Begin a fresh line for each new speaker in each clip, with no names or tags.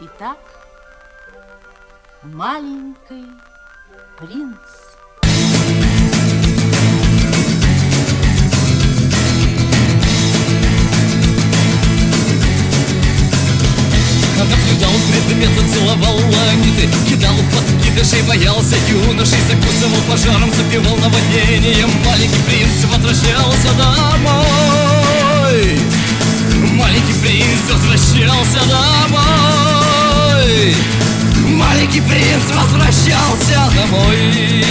Итак, маленький принц.
Наблюдал предметы, целовал ланиты Кидал подкидышей, боялся юношей Закусывал пожаром, запивал наводнением Маленький возвращался домой. Маленький принц возвращался домой. Маленький принц возвращался домой.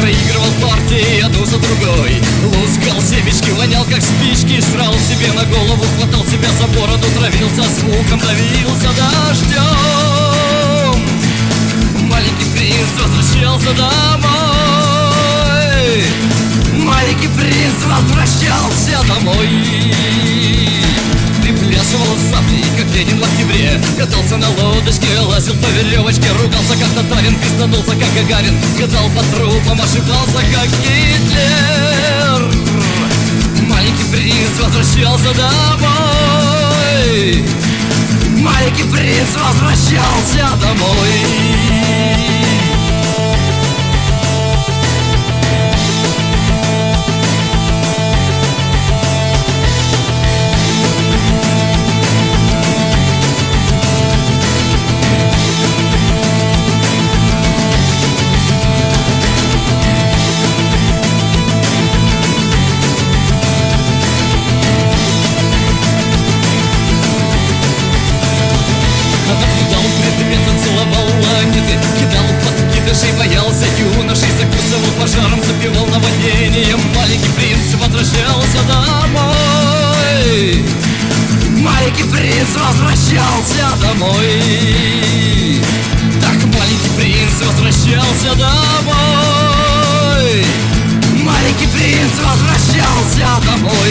Проигрывал партии одну за другой. Лускал семечки, вонял как спички. Срал себе на голову, хватал себя за бороду. Травился звуком, давился дождем. Маленький принц возвращался домой домой Приплясывал саблей, как Ленин в октябре Катался на лодочке, лазил по веревочке Ругался, как татарин, пиздадулся, как Гагарин. Гадал по трупам, ошибался, как Гитлер. Маленький принц возвращался домой. Маленький принц возвращался домой Маленький принц возвращался домой. Так маленький принц возвращался домой. Маленький принц возвращался домой